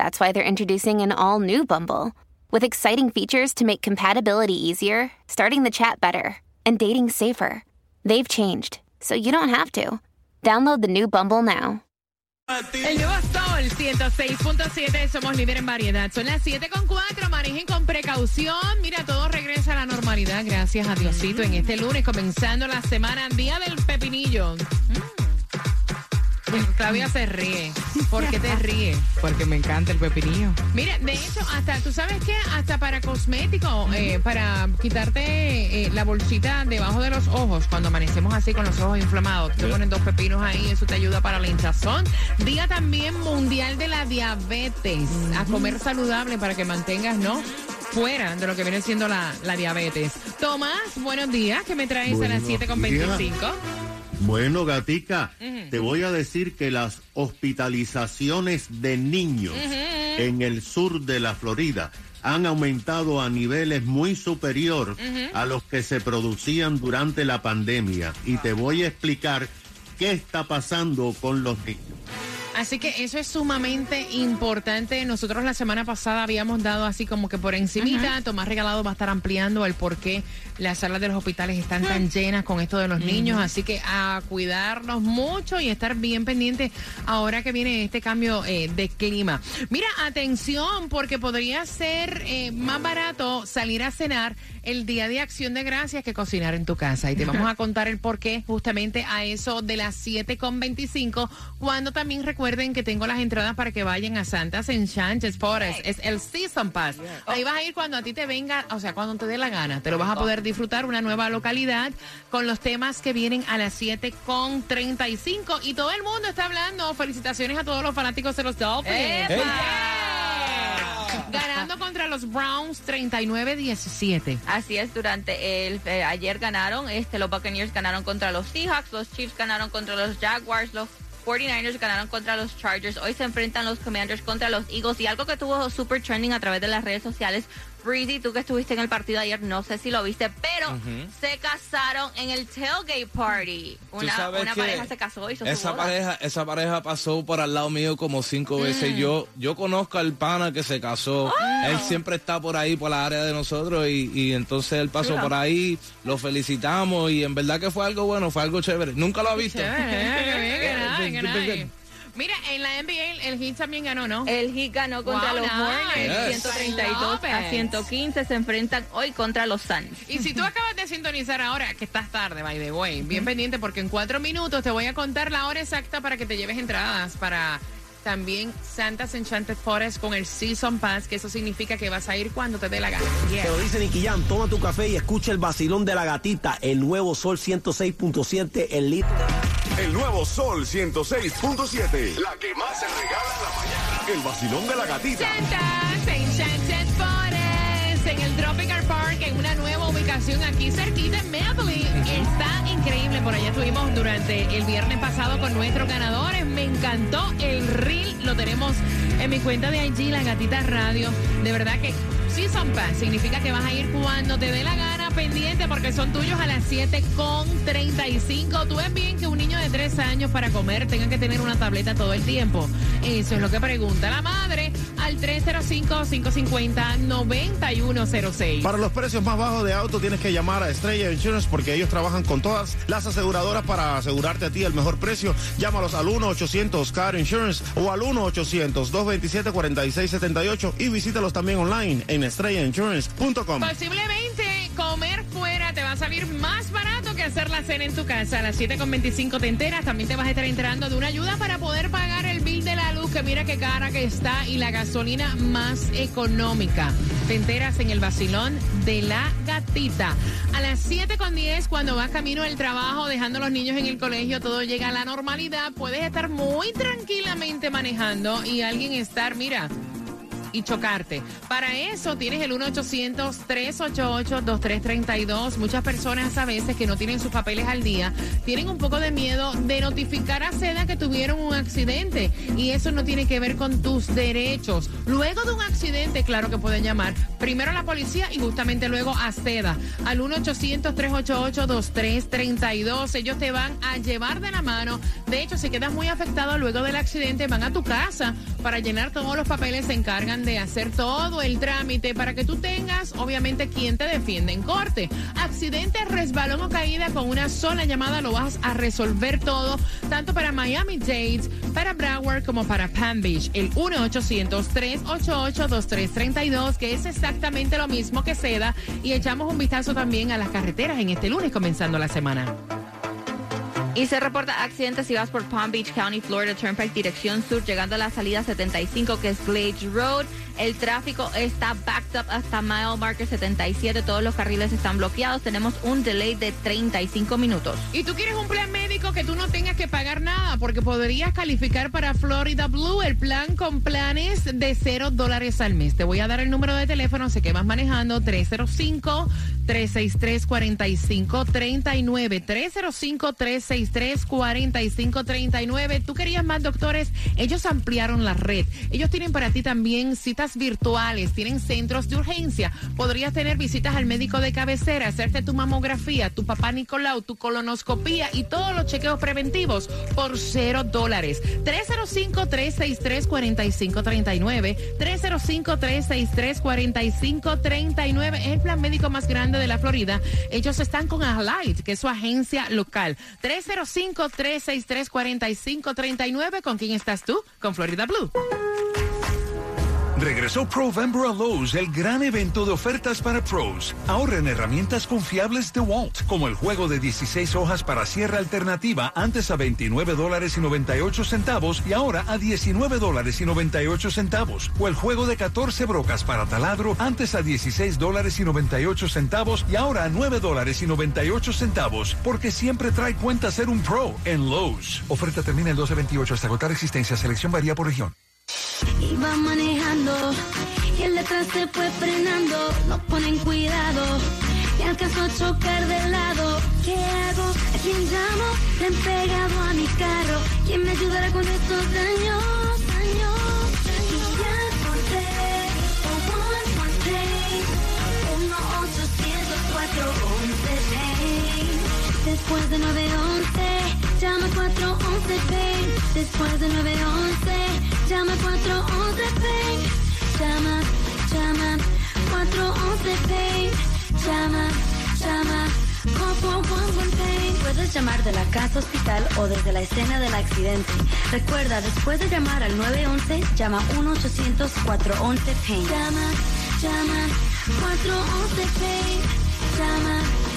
that's why they're introducing an all new Bumble with exciting features to make compatibility easier, starting the chat better, and dating safer. They've changed, so you don't have to. Download the new Bumble now. El nuevo Sol 106.7, somos líder en variedad. Son las 7.4, manejen con precaución. Mira, todo regresa a la normalidad, gracias a Diosito, en este lunes, comenzando la semana, Día del Pepinillo. Mm. Claudia se ríe. ¿Por qué te ríes? Porque me encanta el pepinillo. Mira, de hecho, hasta, ¿tú sabes qué? Hasta para cosmético, eh, para quitarte eh, la bolsita debajo de los ojos, cuando amanecemos así con los ojos inflamados, te ponen dos pepinos ahí, eso te ayuda para la hinchazón. Día también mundial de la diabetes. A comer saludable para que mantengas, ¿no? fuera de lo que viene siendo la, diabetes. Tomás, buenos días, ¿qué me traes a las 7.25? Bueno, gatica, te voy a decir que las hospitalizaciones de niños en el sur de la Florida han aumentado a niveles muy superior a los que se producían durante la pandemia. Y te voy a explicar qué está pasando con los niños. Así que eso es sumamente importante. Nosotros la semana pasada habíamos dado así como que por encimita. Tomás Regalado va a estar ampliando el por qué las salas de los hospitales están tan llenas con esto de los niños. Así que a cuidarnos mucho y estar bien pendientes ahora que viene este cambio eh, de clima. Mira, atención, porque podría ser eh, más barato salir a cenar el día de acción de gracias que cocinar en tu casa. Y te vamos a contar el por qué justamente a eso de las 7.25, cuando también recuerden que tengo las entradas para que vayan a Santas Enchanted Forest. Es el Season Pass. Ahí vas a ir cuando a ti te venga, o sea, cuando te dé la gana. Te lo vas a poder disfrutar una nueva localidad con los temas que vienen a las 7.35. Y todo el mundo está hablando. Felicitaciones a todos los fanáticos de los Dolphins. Ganando contra los Browns 39-17. Así es, durante el eh, ayer ganaron, este los Buccaneers ganaron contra los Seahawks, los Chiefs ganaron contra los Jaguars, los 49ers ganaron contra los Chargers. Hoy se enfrentan los Commanders contra los Eagles. Y algo que tuvo super trending a través de las redes sociales Breezy, tú que estuviste en el partido ayer, no sé si lo viste, pero se casaron en el tailgate party. Una, pareja se casó y esa pareja, esa pareja pasó por al lado mío como cinco veces. Mm. Yo, yo conozco al pana que se casó. Oh. Él siempre está por ahí, por la área de nosotros, y, entonces él pasó por ahí, lo felicitamos, y en verdad que fue algo bueno, fue algo chévere. Nunca lo ha visto. Mira, en la NBA el Heat también ganó, ¿no? El Heat ganó contra los Hornets, 132 a 115. Se enfrentan hoy contra los Suns. Y si tú acabas de sintonizar ahora, que estás tarde, by the way, bien pendiente porque en cuatro minutos te voy a contar la hora exacta para que te lleves entradas para también Santa's Enchanted Forest con el Season Pass, que eso significa que vas a ir cuando te dé la gana. Te lo dice Nicky Jam, toma tu café y escucha el vacilón de la gatita, el nuevo Sol 106.7, el litro. El nuevo Sol 106.7, la que más se regala en la mañana. El vacilón de la gatita. Santa's Enchanted Forest en el Tropical Park, en una nueva ubicación aquí cerquita en Medley. Está increíble, por allá estuvimos durante el viernes pasado con nuestros ganadores. Me encantó el reel, lo tenemos en mi cuenta de IG, La Gatita Radio. De verdad que Season Pass significa que vas a ir cuando te dé la gana pendiente porque son tuyos a las 7.35. Tú ves bien que un niño de 3 años para comer tenga que tener una tableta todo el tiempo. Eso es lo que pregunta la madre. Al 305-550-9106. Para los precios más bajos de auto tienes que llamar a Estrella Insurance porque ellos trabajan con todas las aseguradoras para asegurarte a ti el mejor precio. Llámalos al 1-800-CAR Insurance o al 1-800-227-4678 y visítalos también online en estrellainsurance.com. Posiblemente comer fuera te va a salir más barato hacer la cena en tu casa. A las 7.25 te enteras. También te vas a estar enterando de una ayuda para poder pagar el bill de la luz, que mira qué cara que está, y la gasolina más económica. Te enteras en el vacilón de la gatita. A las 7.10, cuando vas camino al trabajo, dejando a los niños en el colegio, todo llega a la normalidad. Puedes estar muy tranquilamente manejando y alguien estar, mira y chocarte. Para eso tienes el 1-800-388-2332. Muchas personas a veces que no tienen sus papeles al día tienen un poco de miedo de notificar a SEDA que tuvieron un accidente y eso no tiene que ver con tus derechos. Luego de un accidente, claro que pueden llamar primero a la policía y justamente luego a SEDA al 1-800-388-2332. Ellos te van a llevar de la mano. De hecho, si quedas muy afectado luego del accidente, van a tu casa para llenar todos los papeles, se encargan de hacer todo el trámite para que tú tengas, obviamente, quien te defiende en corte. Accidente, resbalón o caída con una sola llamada lo vas a resolver todo, tanto para Miami Dade, para Broward como para Palm Beach. El 1-800-388-2332, que es exactamente lo mismo que SEDA. Y echamos un vistazo también a las carreteras en este lunes, comenzando la semana. Y se reporta accidentes si vas por Palm Beach County, Florida Turnpike, dirección sur, llegando a la salida 75, que es Glade Road. El tráfico está backed up hasta mile marker 77. Todos los carriles están bloqueados. Tenemos un delay de 35 minutos. Y tú quieres un plan médico que tú no tengas que pagar nada, porque podrías calificar para Florida Blue, el plan con planes de 0 dólares al mes. Te voy a dar el número de teléfono, sé que vas manejando 305 363 4539 305 363 4539 Tú querías más doctores, ellos ampliaron la red. Ellos tienen para ti también citas virtuales, tienen centros de urgencia. Podrías tener visitas al médico de cabecera, hacerte tu mamografía, tu papá Nicolau, tu colonoscopía y todos los chequeos preventivos por cero dólares. 305-363-4539. 305-363-4539 es el plan médico más grande de la Florida. Ellos están con Alight, que es su agencia local. 305-363-4539. ¿Con quién estás tú? Con Florida Blue. Regresó Provember a Lowe's, el gran evento de ofertas para pros. Ahorra en herramientas confiables de Walt, como el juego de 16 hojas para sierra alternativa, antes a 29 dólares y 98 centavos y ahora a 19 dólares y 98 centavos. O el juego de 14 brocas para taladro, antes a 16 dólares y 98 centavos y ahora a 9 dólares y 98 centavos, porque siempre trae cuenta ser un pro en Lowe's. Oferta termina el 1228 hasta agotar existencia. Selección varía por región. Iba manejando y el detrás se fue frenando. No ponen cuidado, me alcanzó a chocar de lado. ¿Qué hago? ¿A quién llamo? Le han pegado a mi carro. ¿Quién me ayudará con estos daños? Daños. Y. 1-800-411-PAIN. Después de 911, llama 411 Pain. Después de 911, llama 411 Pain. Llama, llama 411 Pain. Llama, llama 411 Pain. Puedes llamar de la casa hospital o desde la escena del accidente. Recuerda, después de llamar al 911, llama 1-800-411 Pain. Llama, llama 411 Pain. Llama,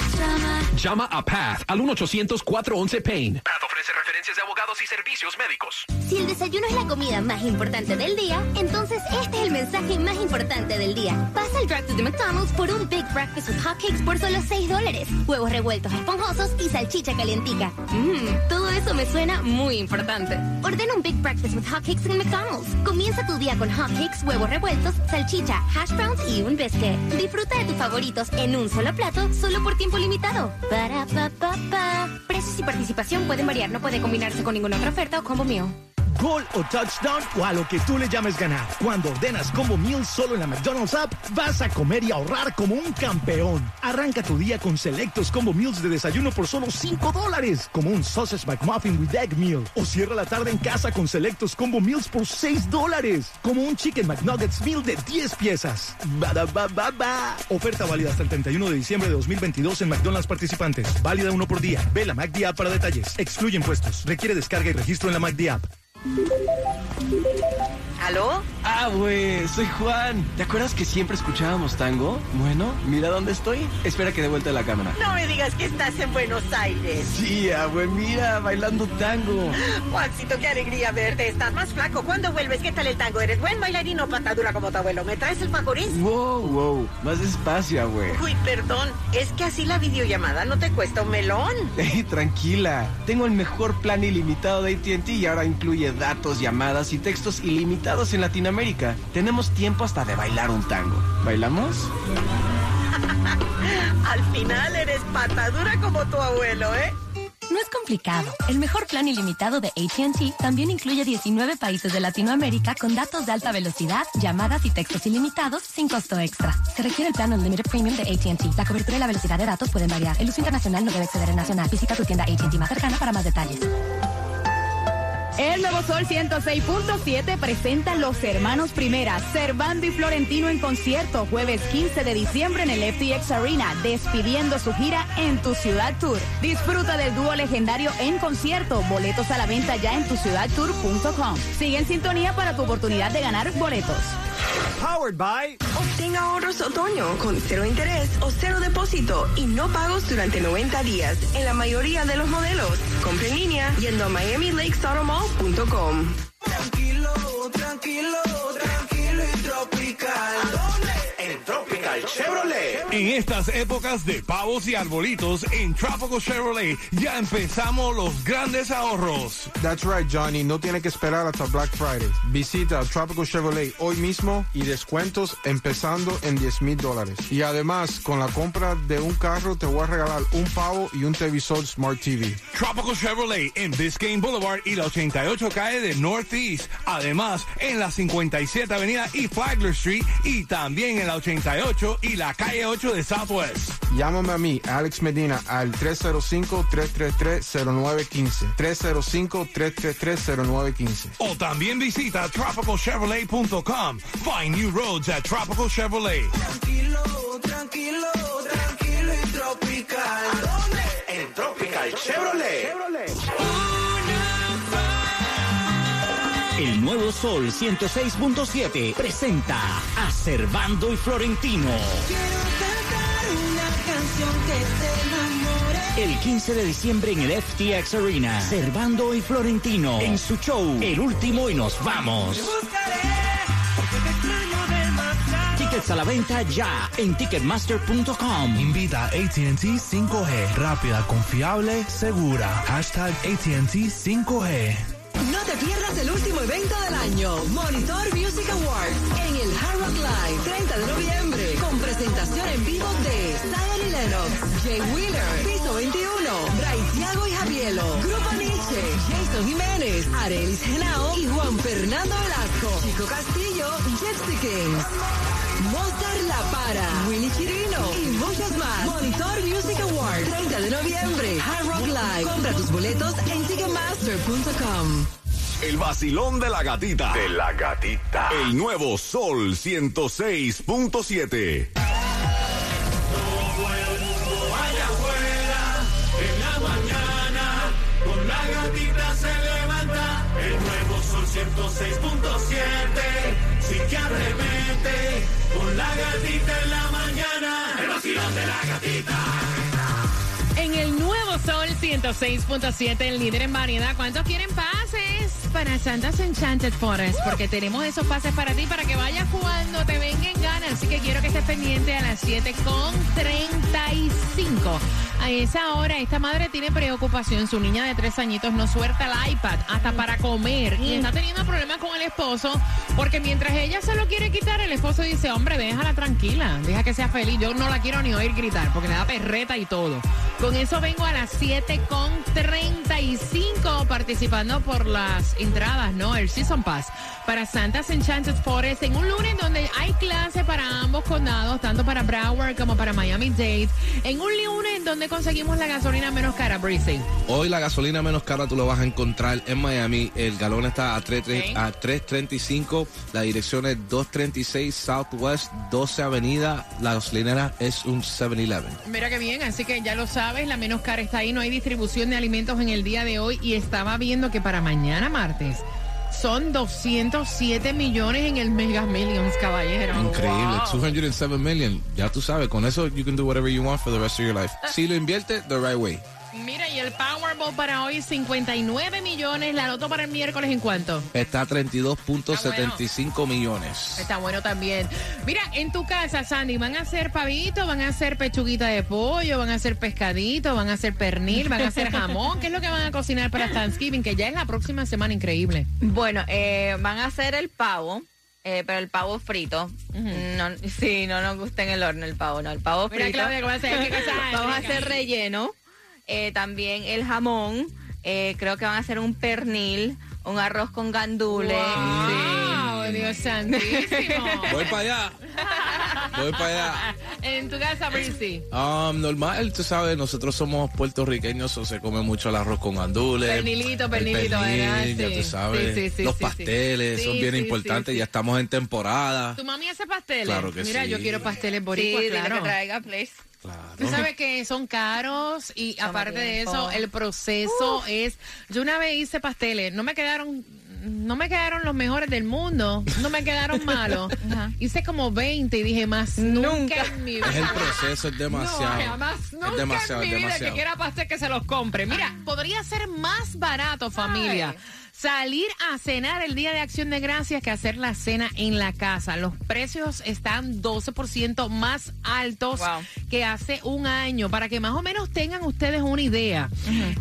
llama. A Path al 1-800-411-PAIN. Path ofrece referencias de abogados y servicios médicos. Si el desayuno es la comida más importante del día, entonces este es el mensaje más importante del día. Pasa al drive the McDonald's por un Big Breakfast with Hotcakes por solo 6 dólares. Huevos revueltos esponjosos y salchicha calientica. Mmm, todo eso me suena muy importante. Ordena un Big Breakfast with Hotcakes en McDonald's. Comienza tu día con hotcakes, huevos revueltos, salchicha, hash browns y un biscuit. Disfruta de tus favoritos en un solo plato, solo por tiempo limitado. Para pa pa pa. Precios y participación pueden variar, no puede combinarse con ninguna otra oferta o combo mío. Gol o touchdown o a lo que tú le llames ganar. Cuando ordenas Combo Meals solo en la McDonald's app, vas a comer y ahorrar como un campeón. Arranca tu día con selectos Combo Meals de desayuno por solo 5 dólares, como un Sausage McMuffin with Egg Meal. O cierra la tarde en casa con selectos Combo Meals por 6 dólares, como un Chicken McNuggets Meal de 10 piezas. Bada, ba, ba, ba. Oferta válida hasta el 31 de diciembre de 2022 en McDonald's participantes. Válida uno por día. Ve la McD App para detalles. Excluye impuestos. Requiere descarga y registro en la McD App. ¿Aló? Ah, güey, soy Juan. ¿Te acuerdas que siempre escuchábamos tango? Bueno, mira dónde estoy. Espera que de vuelta la cámara. No me digas que estás en Buenos Aires. Sí, ah, güey, mira, bailando tango. Juancito, qué alegría verte. Estás más flaco. ¿Cuándo vuelves? ¿Qué tal el tango? ¿Eres buen bailarino o patadura como tu abuelo? ¿Me traes el facorín? Wow, wow, más despacio, güey. Uy, perdón. Es que así la videollamada no te cuesta un melón. Ey, tranquila. Tengo el mejor plan ilimitado de AT&T y ahora incluye datos, llamadas y textos ilimitados en Latinoamérica. Tenemos tiempo hasta de bailar un tango. ¿Bailamos? Al final eres patadura como tu abuelo, ¿eh? No es complicado. El mejor plan ilimitado de ATT también incluye 19 países de Latinoamérica con datos de alta velocidad, llamadas y textos ilimitados sin costo extra. Se requiere el plan Unlimited Premium de ATT. La cobertura y la velocidad de datos pueden variar. El uso internacional no debe exceder el nacional. Visita tu tienda ATT más cercana para más detalles. El Nuevo Sol 106.7 presenta Los Hermanos Primera, Servando y Florentino en concierto, jueves 15 de diciembre en el FTX Arena, despidiendo su gira en Tu Ciudad Tour. Disfruta del dúo legendario en concierto, boletos a la venta ya en tuciudadtour.com. Sigue en sintonía para tu oportunidad de ganar boletos. Powered by. Obtenga ahorros otoño con cero interés o cero depósito y no pagos durante 90 días en la mayoría de los modelos. Compre en línea yendo a miamilakesautomall.com. Tranquilo, tranquilo, tranquilo y tropical. En Tropical Chevrolet. En estas épocas de pavos y arbolitos, en Tropical Chevrolet ya empezamos los grandes ahorros. That's right, Johnny. No tiene que esperar hasta Black Friday. Visita Tropical Chevrolet hoy mismo y descuentos empezando en 10 mil dólares. Y además, con la compra de un carro, te voy a regalar un pavo y un televisor Smart TV. Tropical Chevrolet en Biscayne Boulevard y la 88 calle de Northeast. Además, en la 57 Avenida y Flagler Street y también en la 88 y la calle 8 de Southwest. Llámame a mí, Alex Medina, al 305-333-0915. 305-333-0915. O también visita tropicalchevrolet.com. Find new roads at Tropical Chevrolet. Tranquilo, tranquilo, tranquilo y tropical. En Tropical Chevrolet. Nuevo Sol 106.7 presenta a Servando y Florentino. Quiero cantar una canción que te enamore. El 15 de diciembre en el FTX Arena, Servando y Florentino en su show El último y nos vamos. Tickets a la venta ya en ticketmaster.com. Invita a ATT 5G. Rápida, confiable, segura. Hashtag ATT 5G. Te pierdas el último evento del año, Monitor Music Awards, en el Hard Rock Live, 30 de noviembre, con presentación en vivo de Zion y Lennox, Jay Wheeler, Piso 21, Bryce Thiago y Javielo, Grupo Nietzsche, Jason Jiménez, Arelis Genao y Juan Fernando Velasco, Chico Castillo, Gypsy Kings. Mozart La Para, Willy Chirino y muchos más. Monitor Music Award, 30 de noviembre, Hard Rock Live. Compra tus boletos en Ticketmaster.com. El vacilón de la gatita. De la gatita. El nuevo Sol 106.7. Allá afuera, en la mañana, con la gatita se levanta. El nuevo Sol 106.7. Sí que arremete, con la gatita en la mañana. El vacilón de la gatita. En el nuevo Sol 106.7, el líder en variedad. ¿Cuántos quieren pases para Santa's Enchanted Forest? Porque tenemos esos pases para ti para que vayas jugando, te venga Así que quiero que estés estés pendiente a las 7 con 35. A esa hora, esta madre tiene preocupación. Su niña de tres añitos no suelta el iPad hasta para comer y está teniendo problemas con el esposo porque mientras ella se lo quiere quitar, el esposo dice, hombre, déjala tranquila, deja que sea feliz. Yo no la quiero ni oír gritar porque le da perreta y todo. Con eso vengo a las 7 con 35 participando por las entradas, ¿no? El Season Pass para Santa's Enchanted Forest en un lunes donde hay clase para ambos condados, tanto para Broward como para Miami-Dade. En un lunes donde conseguimos la gasolina menos cara, Breezy. Hoy la gasolina menos cara tú lo vas a encontrar en Miami. El galón está a 3, a 3.35. La dirección es 236 Southwest 12 Avenida. La gasolinera es un 7-Eleven. Mira qué bien, así que ya lo sabes, la menos cara está ahí, no hay distribución de alimentos en el día de hoy y estaba viendo que para mañana martes son 207 millones en el Mega Millions, caballero. Increíble, Wow. 207 million. Ya tú sabes, con eso you can do whatever you want for the rest of your life. Si lo invierte the right way. Mira, y el Powerball para hoy 59 millones, la loto para el miércoles en cuánto? Está a 32.75 millones. Está bueno también. Mira, en tu casa, Sandy, ¿van a hacer pavito? ¿Van a hacer pechuguita de pollo? ¿Van a hacer pescadito? ¿Van a hacer pernil? ¿Van a hacer jamón? ¿Qué es lo que van a cocinar para Thanksgiving? Que ya es la próxima semana increíble. Bueno, eh, van a hacer el pavo. eh, pero el pavo frito, no, sí, no nos gusta en el horno el pavo, no, el pavo Mira, frito. Claudia, ¿cómo va a ser? ¿Qué cosa? Vamos a hacer relleno, eh, también el jamón, eh, creo que van a hacer un pernil, un arroz con gandules. ¡Wow! Dios santísimo. Voy para allá. Voy para allá. En tu casa, Breezy. Um, normal, tú sabes, nosotros somos puertorriqueños, o se come mucho el arroz con gandules. Pernilito, el pernilito, ¿verdad? pernil, ya Sí. tú sabes. Sí, sí, sí, Los pasteles, Sí, son bien sí, importantes, sí, ya estamos en temporada. ¿Tu mami hace pasteles? Claro que Mira, sí. yo quiero pasteles Sí, boricuas, claro. que traiga, please. Tú sabes que son caros y aparte de tiempo. eso, el proceso es... Yo una vez hice pasteles, no me quedaron... No me quedaron los mejores del mundo, no me quedaron malos. Hice como 20 y dije más nunca, en mi vida. Es el proceso, es demasiado. No, jamás, nunca es demasiado, en mi vida demasiado. que quiera pastel que se los compre. Mira, podría ser más barato, familia. Salir a cenar el día de Acción de Gracias que hacer la cena en la casa. Los precios están 12% más altos que hace un año, para que más o menos tengan ustedes una idea.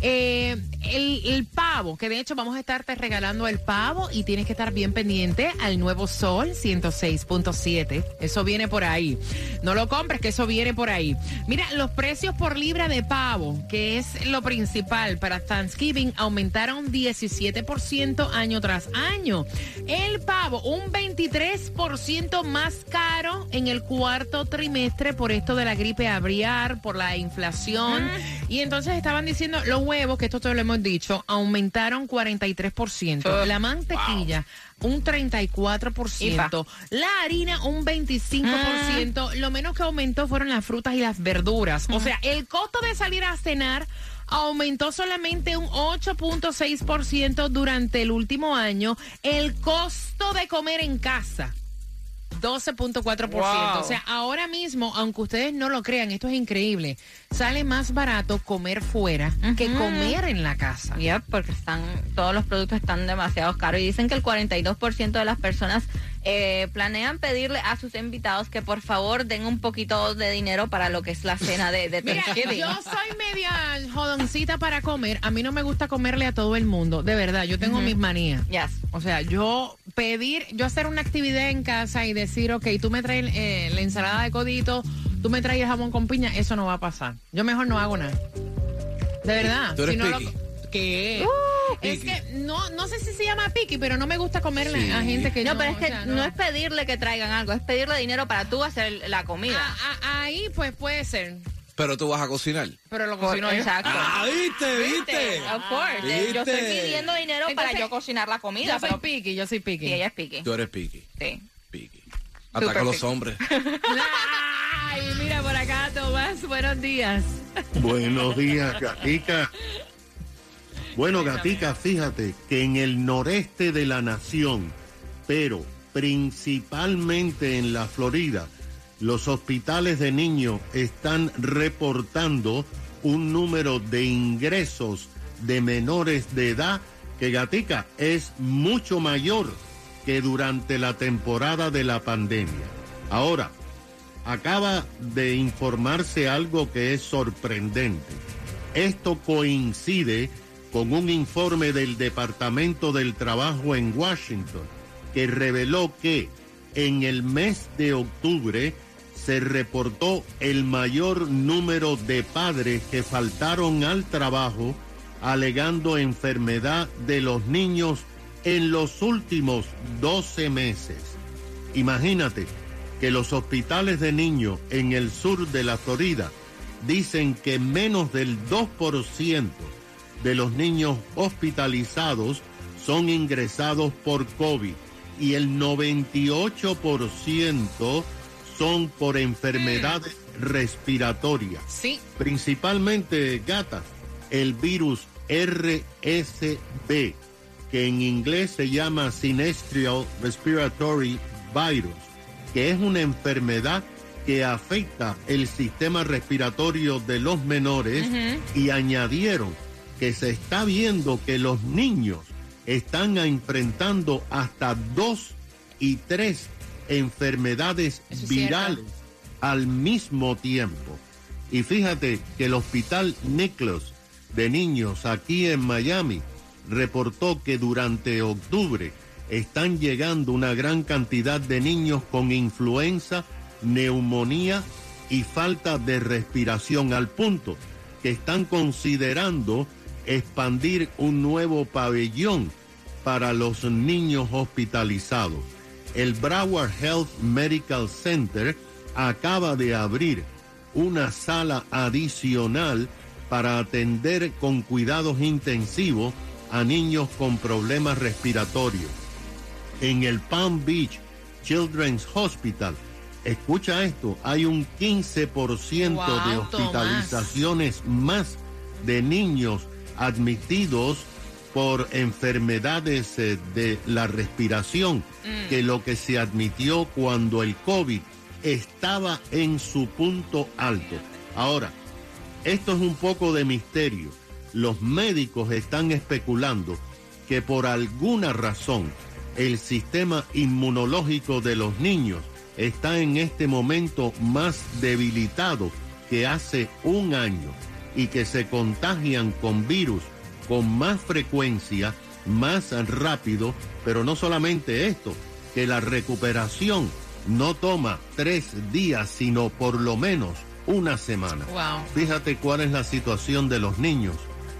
Eh, el, el pavo, que de hecho vamos a estarte regalando el pavo y tienes que estar bien pendiente al nuevo Sol 106.7. Eso viene por ahí. No lo compres, que eso viene por ahí. Mira, los precios por libra de pavo, que es lo principal para Thanksgiving, aumentaron 17% año tras año. El pavo, un 23% más caro en el cuarto trimestre por esto de la gripe aviar, por la inflación. Y entonces estaban diciendo los huevos, que esto te lo hemos dicho, aumentaron 43%. La mantequilla, un 34%. La harina, un 25%. Lo menos que aumentó fueron las frutas y las verduras. O sea, el costo de salir a cenar aumentó solamente un 8.6% durante el último año. El costo de comer en casa. 12.4%. Wow. O sea, ahora mismo, aunque ustedes no lo crean, esto es increíble. Sale más barato comer fuera que comer en la casa. Ya, porque están todos los productos están demasiado caros y dicen que el 42% de las personas eh, planean pedirle a sus invitados que por favor den un poquito de dinero para lo que es la cena de, de Mira, yo soy media jodoncita para comer. A mí no me gusta comerle a todo el mundo. De verdad, yo tengo Ujú. mis manías. Yes. O sea, yo pedir, yo hacer una actividad en casa y decir, ok, tú me traes eh, la ensalada de codito, tú me traes el jamón con piña, eso no va a pasar. Yo mejor no hago nada. De verdad. Tú eres Si no lo-. ¿Qué? Uh, es que no, no sé si se llama piqui, pero no me gusta comerle a gente que no. no, pero es que o sea, no. es pedirle que traigan algo, es pedirle dinero para tú hacer la comida. Ah, ah, ahí pues puede ser, Pero tú vas a cocinar. pero lo cocino yo. exacto. Ah, viste, viste. Of course. Yo estoy ¿Viste? pidiendo dinero para yo cocinar la comida. Yo soy pero piqui, yo soy piqui. Sí, ella es piqui. Tú eres piqui. Sí. Ataca a los hombres. Ay, mira por acá, Tomás, buenos días. Buenos días, Gatica. Bueno, Gatica, fíjate que en el noreste de la nación, pero principalmente en la Florida, los hospitales de niños están reportando un número de ingresos de menores de edad que Gatica es mucho mayor que durante la temporada de la pandemia. Ahora, acaba de informarse algo que es sorprendente. Esto coincide con un informe del Departamento del Trabajo en Washington que reveló que en el mes de octubre se reportó el mayor número de padres que faltaron al trabajo alegando enfermedad de los niños en los últimos 12 meses. Imagínate que los hospitales de niños en el sur de la Florida dicen que menos del 2% de los niños hospitalizados son ingresados por COVID y el 98% son por enfermedades respiratorias. Sí. Principalmente gatas, el virus RSV, que en inglés se llama Sinestral Respiratory Virus, que es una enfermedad que afecta el sistema respiratorio de los menores y añadieron que se está viendo que los niños están enfrentando hasta dos y tres enfermedades Eso virales cierto. al mismo tiempo. Y fíjate que el hospital Nicholas de niños aquí en Miami reportó que durante octubre están llegando una gran cantidad de niños con influenza, neumonía y falta de respiración al punto que están considerando expandir un nuevo pabellón para los niños hospitalizados. El Broward Health Medical Center acaba de abrir una sala adicional para atender con cuidados intensivos a niños con problemas respiratorios. En el Palm Beach Children's Hospital, escucha esto, hay un 15% de hospitalizaciones más de niños admitidos por enfermedades eh, de la respiración Mm. que lo que se admitió cuando el COVID estaba en su punto alto. Ahora, esto es un poco de misterio. Los médicos están especulando que por alguna razón el sistema inmunológico de los niños está en este momento más debilitado que hace un año y que se contagian con virus con más frecuencia, más rápido, pero no solamente esto, que la recuperación no toma tres días, sino por lo menos una semana. Wow. Fíjate cuál es la situación de los niños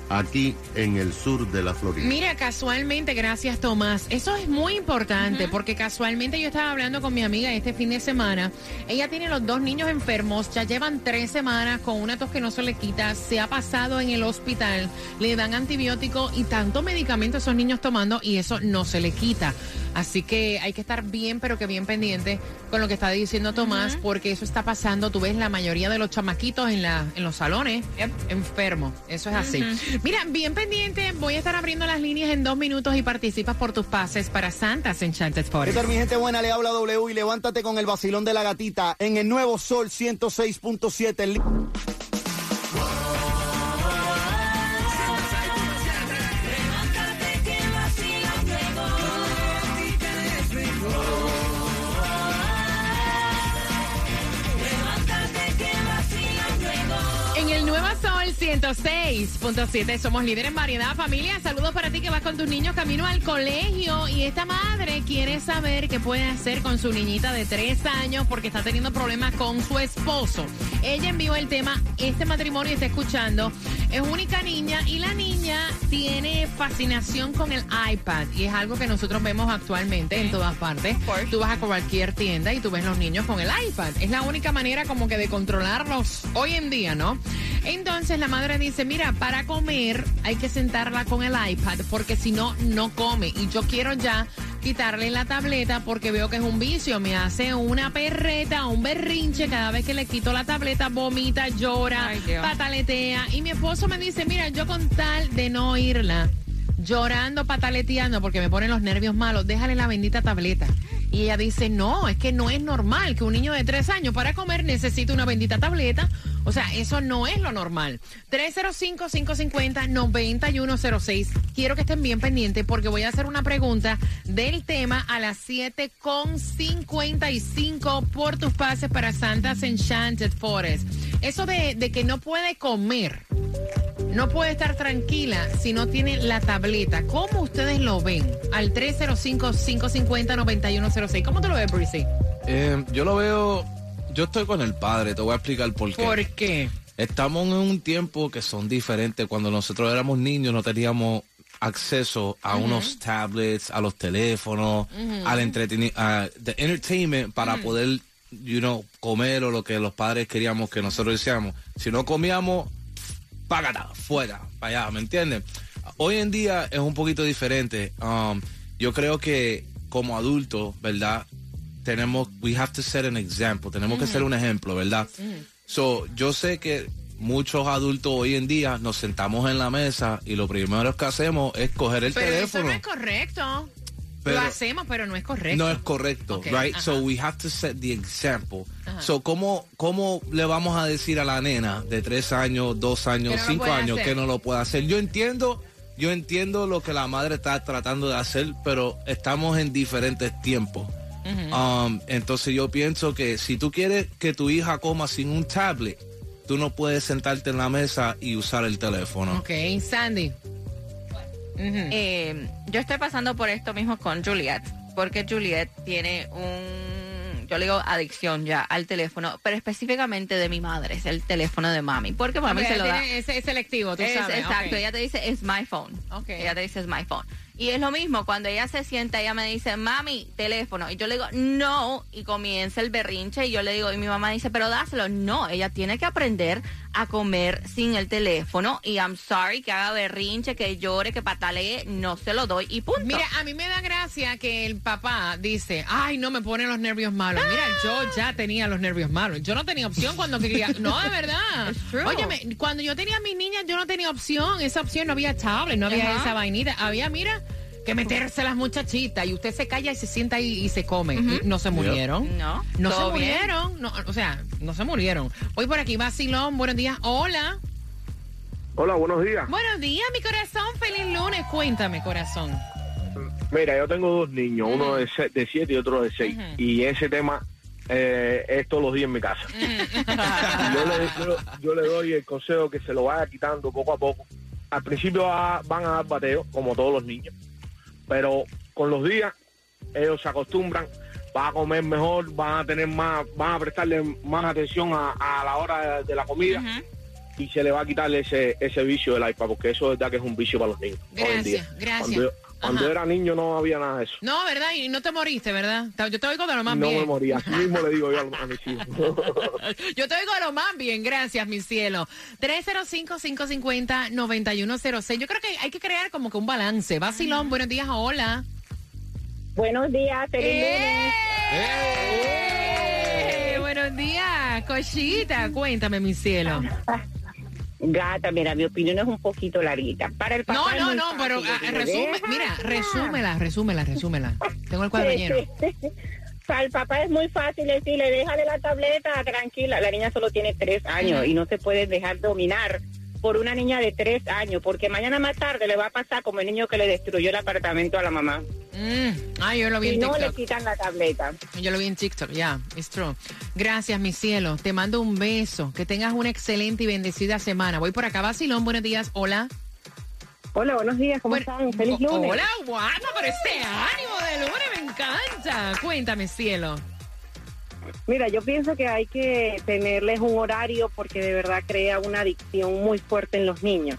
aquí en el sur de la Florida. Mira, casualmente, gracias Tomás. Eso es muy importante porque casualmente yo estaba hablando con mi amiga este fin de semana. Ella tiene los dos niños enfermos, ya llevan tres semanas con una tos que no se le quita, se ha pasado en el hospital, le dan antibiótico y tanto medicamento esos niños tomando y eso no se le quita. Así que hay que estar bien, pero que bien pendiente con lo que está diciendo Tomás, porque eso está pasando. Tú ves la mayoría de los chamaquitos en, la, en los salones enfermos. Eso es así. Mira, bien pendiente, voy a estar abriendo las líneas en dos minutos y participas por tus pases para Santas Enchanted ¿Qué Forest. tal, mi gente buena? Le habla W y levántate con el vacilón de la gatita en el nuevo Sol 106.7. 106.7 somos líderes en variedad. Familia, saludos para ti que vas con tus niños camino al colegio y esta madre quiere saber qué puede hacer con su niñita de tres años porque está teniendo problemas con su esposo. Ella envió el tema, este matrimonio está escuchando, es única niña y la niña tiene fascinación con el iPad y es algo que nosotros vemos actualmente en todas partes. Tú vas a cualquier tienda y tú ves los niños con el iPad. Es la única manera como que de controlarlos hoy en día, ¿no? Entonces la madre dice, mira, para comer hay que sentarla con el iPad porque si no, no come. Y yo quiero ya quitarle la tableta porque veo que es un vicio. Me hace una perreta, un berrinche. Cada vez que le quito la tableta, vomita, llora, Ay, pataletea. Y mi esposo me dice, mira, yo con tal de no oírla llorando, pataleteando porque me ponen los nervios malos, déjale la bendita tableta. Y ella dice, no, es que no es normal que un niño de tres años para comer necesite una bendita tableta O sea, eso no es lo normal. 305-550-9106. Quiero que estén bien pendientes porque voy a hacer una pregunta del tema a las 7.55 por tus pases para Santa's Enchanted Forest. Eso de, de que no puede comer no puede estar tranquila si no tiene la tableta. ¿Cómo ustedes lo ven? Al 305-550-9106. ¿Cómo te lo ves, Breezy? Eh, yo lo veo, yo estoy con el padre, te voy a explicar por qué. ¿Por qué? Estamos en un tiempo que son diferentes. Cuando nosotros éramos niños no teníamos acceso a unos tablets, a los teléfonos, al entretenimiento, entertainment para poder, you know, comer o lo que los padres queríamos que nosotros decíamos. Si no comíamos, págata, fuera, para allá, ¿me entiendes? Hoy en día es un poquito diferente. Um, yo creo que como adultos, ¿verdad? Tenemos, we have to set an example, tenemos que ser un ejemplo, ¿verdad? So, yo sé que muchos adultos hoy en día nos sentamos en la mesa y lo primero que hacemos es coger el Pero teléfono. eso no es correcto. Pero- lo hacemos, pero no es correcto. No es correcto, right? ajá. So we have to set the example. Ajá. So, ¿cómo, ¿cómo le vamos a decir a la nena de tres años, dos años, no cinco años hacer. que no lo puede hacer? Yo entiendo, yo entiendo lo que la madre está tratando de hacer, pero estamos en diferentes tiempos. Um, entonces yo pienso que si tú quieres que tu hija coma sin un tablet, tú no puedes sentarte en la mesa y usar el teléfono. Ok, Sandy. Eh, yo estoy pasando por esto mismo con Juliet, porque Juliet tiene un, yo le digo adicción ya al teléfono, pero específicamente de mi madre, es el teléfono de mami, porque mami Ok, se lo da. es, es selectivo, tú Es- sabes. exacto, ok. ella te dice, es my phone. Ella te dice, es my phone. Y es lo mismo, cuando ella se sienta, ella me dice, mami, teléfono. Y yo le digo, no, y comienza el berrinche. Y yo le digo, y mi mamá dice, pero dáselo. No, ella tiene que aprender a comer sin el teléfono. Y I'm sorry que haga berrinche, que llore, que patalee, no se lo doy y punto. Mira, a mí me da gracia que el papá dice, ay, no me pone los nervios malos. Mira, yo ya tenía los nervios malos. Yo no tenía opción cuando quería. No, de verdad. Óyeme, cuando yo tenía a mis niñas, yo no tenía opción. Esa opción no había tablet, no había esa vainita. Había, mira, que meterse las muchachitas y usted se calla y se sienta ahí y se come. Y no se murieron. No, No se murieron. No, o sea, no se murieron. Hoy por aquí, Vacilón, buenos días. Hola. Hola, buenos días. Buenos días, mi corazón. Feliz lunes. Cuéntame, corazón. Mira, yo tengo dos niños, uno de, se- de siete y otro de seis. Y ese tema eh, es todos los días en mi casa. yo, le, yo- yo le doy el consejo que se lo vaya quitando poco a poco. Al principio va- van a dar bateo, como todos los niños. Pero con los días, ellos se acostumbran, van a comer mejor, van a tener más, van a prestarle más atención a, a la hora de, de la comida. Y se le va a quitar ese, ese vicio del iPad, porque eso es verdad que es un vicio para los niños. hoy en día. Gracias, gracias. Cuando, cuando era niño no había nada de eso. No, ¿verdad? Y no te moriste, ¿verdad? Yo te oigo de lo más no bien. me moría. Así mismo le digo yo a, a mis hijos. Yo te oigo de lo más bien, gracias, mi cielo. 305-550-9106. Yo creo que hay que crear como que un balance. Vacilón, buenos días, hola. Buenos días, feliz lunes. Eh, buenos días, Cochita. Cuéntame, mi cielo. Gata, mira, mi opinión es un poquito larguita. Para el papá No, no, no, pero ah, resume, mira, resúmela, resúmela, resúmela. Tengo el cuadro lleno. Para el papá es muy fácil decirle, déjale la tableta, tranquila. La niña solo tiene tres años y no se puede dejar dominar por una niña de tres años, porque mañana más tarde le va a pasar como el niño que le destruyó el apartamento a la mamá. Mm, Ay, yo lo vi Y en no le quitan la tableta. Yo lo vi en TikTok, ya, it's true. Gracias, mi cielo. Te mando un beso. Que tengas una excelente y bendecida semana. Voy por acá, Vacilón. Buenos días. Hola. Hola, buenos días. ¿Cómo están? Feliz lunes. Hola, guapa, pero este ánimo de lunes me encanta. Cuéntame, cielo. Mira, yo pienso que hay que tenerles un horario porque de verdad crea una adicción muy fuerte en los niños.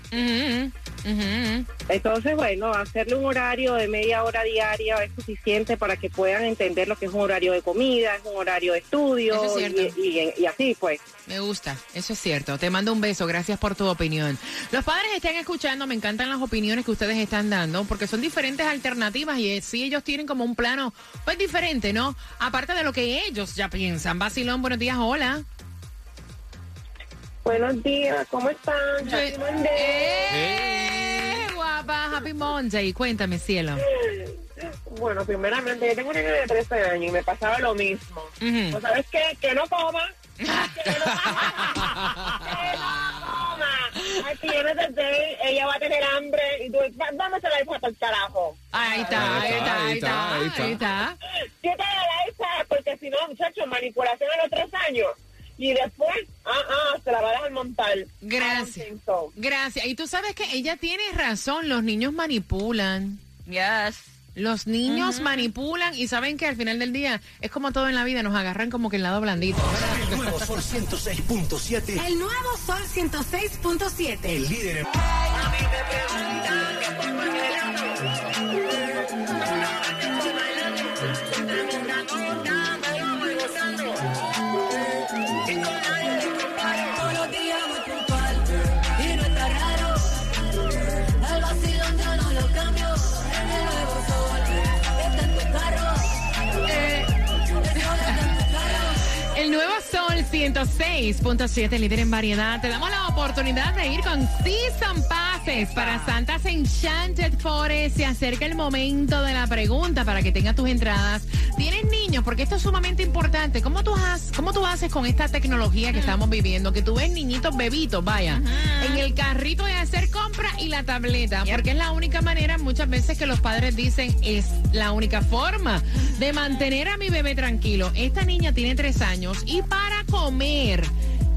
Entonces, bueno, hacerle un horario de media hora diaria es suficiente para que puedan entender lo que es un horario de comida, es un horario de estudio Eso es cierto. y, y- y así pues. Me gusta, eso es cierto. Te mando un beso, gracias por tu opinión. Los padres están escuchando, me encantan las opiniones que ustedes están dando, porque son diferentes alternativas y eh, sí ellos tienen como un plano, pues diferente, ¿no? Aparte de lo que ellos ya piensan. Basilón, buenos días, hola. Buenos días, ¿cómo están? Happy Monday. ¡Eh, guapa! Happy Monday. Cuéntame, cielo. Bueno, primeramente, yo tengo una niña de 13 años y me pasaba lo mismo. ¿Sabes qué? Que no coma, Ay, si yo no te sé, ella va a tener hambre y tú, ¿dónde se la hizo hasta el carajo? Ahí está, ahí está, ahí está, ahí está. ¿Qué te la hizo? Porque si no, muchachos, manipulación a los tres años. Y después, ah, ah, se la va a dejar montar. Gracias. Gracias. Y tú sabes que ella tiene razón, los niños manipulan. Yes. Los niños manipulan y saben que al final del día es como todo en la vida, nos agarran como que el lado blandito. El nuevo Sol 106.7. El nuevo Sol 106.7. El líder en... 106.7, líder en variedad. Te damos la oportunidad de ir con Season Passes para Santa's Enchanted Forest. Se acerca el momento de la pregunta para que tengas tus entradas. Porque esto es sumamente importante. ¿Cómo tú, has, cómo tú haces con esta tecnología que estamos viviendo? Que tú ves niñitos bebitos, vaya, en el carrito de hacer compra y la tableta. Porque es la única manera muchas veces que los padres dicen es la única forma de mantener a mi bebé tranquilo. Esta niña tiene tres años y para comer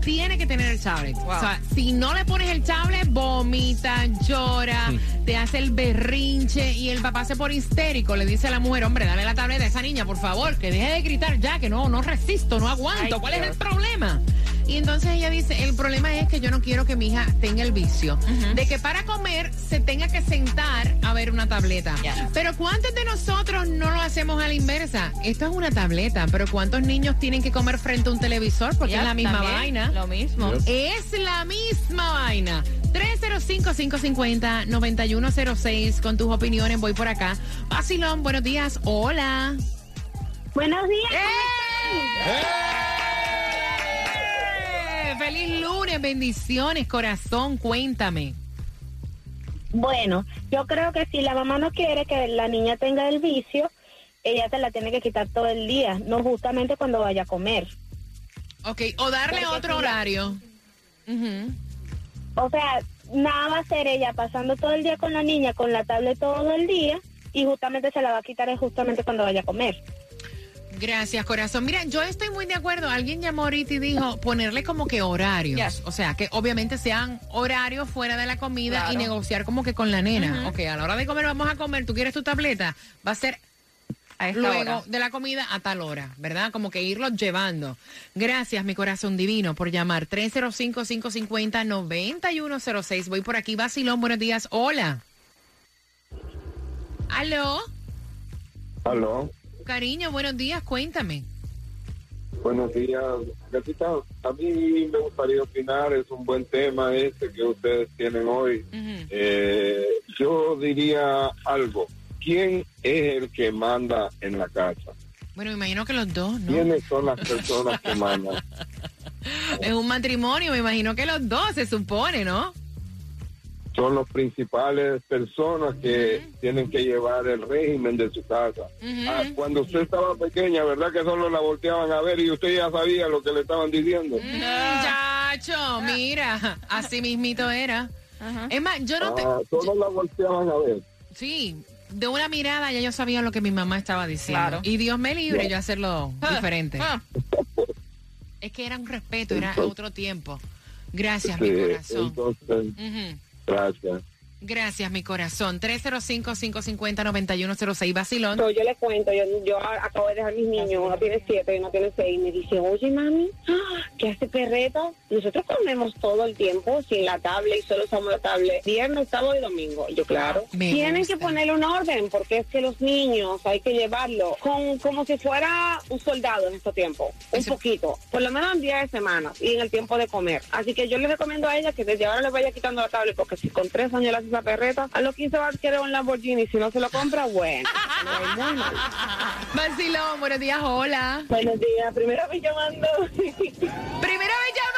tiene que tener el tablet. O sea, si no le pones el tablet, vomita, llora, te hace el berrinche y el papá se pone histérico. Le dice a la mujer, hombre, dame la tableta a esa niña, por favor, que deje de gritar ya, que no, no resisto, no aguanto. Ay, ¿Cuál es el problema? Y entonces ella dice, el problema es que yo no quiero que mi hija tenga el vicio de que para comer se tenga que sentar a ver una tableta. Pero ¿cuántos de nosotros no lo hacemos a la inversa? Esto es una tableta, pero ¿cuántos niños tienen que comer frente a un televisor? Porque es la misma también, vaina. lo mismo. Yep. Es la misma vaina. 305-550-9106 con tus opiniones. Voy por acá. Basilón, buenos días. Hola. Buenos días. ¡Eh! ¡Feliz lunes! Bendiciones, corazón. Cuéntame. Bueno, yo creo que si la mamá no quiere que la niña tenga el vicio, ella te la tiene que quitar todo el día, no justamente cuando vaya a comer. Ok, o darle Porque otro si la- horario. O sea, nada va a ser ella pasando todo el día con la niña con la tablet todo el día y justamente se la va a quitar es justamente cuando vaya a comer. Gracias, corazón. Mira, yo estoy muy de acuerdo. Alguien llamó ahorita y dijo ponerle como que horarios. O sea, que obviamente sean horarios fuera de la comida y negociar como que con la nena. Ujú. Ok, a la hora de comer vamos a comer, tú quieres tu tableta, va a ser luego hora. de la comida a tal hora, ¿verdad? Como que irlos llevando. Gracias, mi corazón divino, por llamar. 305-550-9106. Voy por aquí, Basilón, buenos días. Hola. ¿Aló? Aló, Cariño, buenos días, cuéntame. buenos días. Gatita, a mí me gustaría opinar, es un buen tema este que ustedes tienen hoy. Eh, yo diría algo. ¿Quién es el que manda en la casa? Bueno, me imagino que los dos, ¿no? ¿Quiénes son las personas que mandan? Es un matrimonio, me imagino que los dos, se supone, ¿no? Son los principales personas que tienen que llevar el régimen de su casa. Ah, cuando usted estaba pequeña, ¿verdad que solo la volteaban a ver y usted ya sabía lo que le estaban diciendo? Muchacho, mira, así mismito era. Es más, yo no te... Ah, solo la volteaban a ver. Sí, de una mirada ya yo sabía lo que mi mamá estaba diciendo. Claro. Y Dios me libre Ya. yo hacerlo Ah, diferente. Es que era un respeto, era otro tiempo. Gracias, Sí, mi corazón. entonces, prática. Gracias. Mi corazón. 305-550-9106, Basilón. Yo le cuento, yo, yo acabo de dejar mis niños, uno tiene siete y uno tiene seis, y me dice, oye mami, ¡ah! ¿qué hace perreta? Nosotros comemos todo el tiempo sin la tablet y solo usamos la tablet viernes, sábado y domingo. Y yo, claro, Me tienen gusta. que ponerle un orden porque es que los niños hay que llevarlo con, como si fuera un soldado en este tiempo, un poquito, por lo menos en días de semanas y en el tiempo de comer. Así que yo le recomiendo a ella que desde ahora le vaya quitando la tablet porque si con tres años hace esa perreta, a los 15 va a querer un Lamborghini, si no se lo compra, bueno. le va a ir muy mal. Basilón, buenos días, hola. Buenos días, primera vez llamando. Primera vez llamando.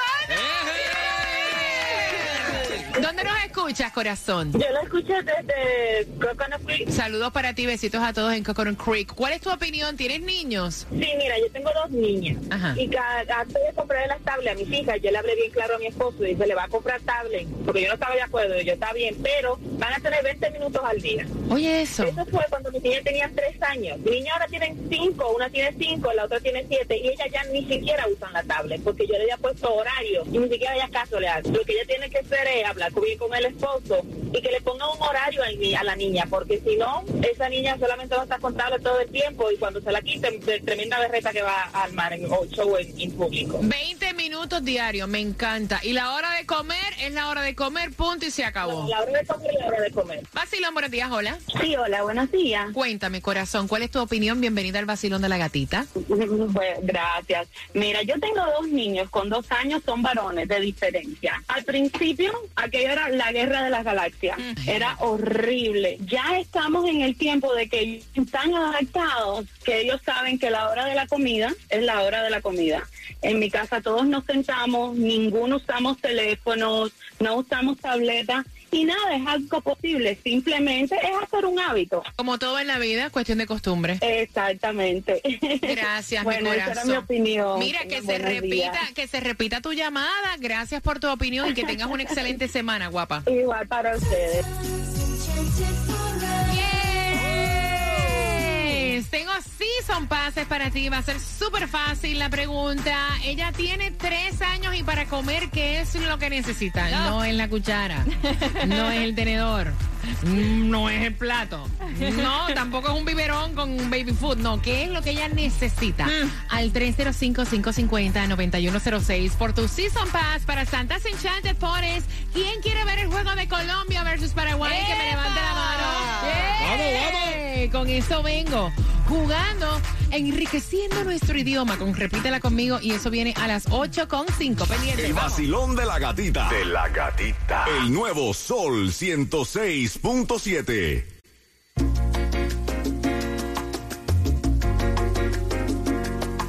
¿Dónde nos escuchas, corazón? Yo lo escuché desde Coconut Creek. Saludos para ti, besitos a todos en Coconut Creek. ¿Cuál es tu opinión? ¿Tienes niños? Sí, mira, yo tengo dos niñas. Ajá. Y cada, antes de comprarle las tablets a mis hijas, yo le hablé bien claro a mi esposo y se le va a comprar tablet, porque yo no estaba de acuerdo, yo está bien, pero van a tener 20 minutos al día. Oye, eso. Eso fue cuando mis niñas tenían 3 años. Mi niña ahora tienen 5, una tiene 5, la otra tiene 7, y ellas ya ni siquiera usan la tablet, porque yo le había puesto horario y ni siquiera ella caso le hace. Lo que ella tiene que hacer es hablar bien con el esposo y que le ponga un horario a la niña, porque si no, esa niña solamente va a estar con tablet todo el tiempo y cuando se la quiten, tremenda berreta que va a armar en show en, en público. 20 minutos diarios, me encanta. Y la hora de comer es la hora de comer, punto y se acabó. La hora de comer es la hora de comer. Vacilón, buenos días, hola. Sí, hola, buenos días. Cuéntame, corazón, ¿cuál es tu opinión? Bienvenida al vacilón de la gatita. Pues, gracias. Mira, yo tengo dos niños con dos años, son varones de diferencia. Al principio, aquello era la guerra de las galaxias. Era horrible. Ya estamos en el tiempo de que están adaptados, que ellos saben que la hora de la comida es la hora de la comida. En mi casa todos nos sentamos, ninguno usamos teléfonos, no usamos tabletas. Y nada, es algo posible, simplemente es hacer un hábito. Como todo en la vida, cuestión de costumbre. Exactamente. Gracias, bueno, mi esa corazón. era mi opinión. Mira, que se repita, días. que se repita tu llamada. Gracias por tu opinión y que tengas una excelente semana, guapa. Igual para ustedes. Tengo season passes para ti. Va a ser súper fácil la pregunta. Ella tiene tres años y para comer, ¿qué es lo que necesita? No, es la cuchara. No es el tenedor. No es el plato. No, tampoco es un biberón con un baby food. No, ¿qué es lo que ella necesita? Al 305-550-9106 por tu Season Pass para Santa's Enchanted Forest. ¿Quién quiere ver el juego de Colombia versus Paraguay? Que me levante la mano. Vamos, vamos. Con eso vengo. Jugando, enriqueciendo nuestro idioma. Con repítela conmigo y eso viene a las 8.5. Pendiente. El vamos. vacilón de la gatita. De la gatita. El nuevo Sol 106.7.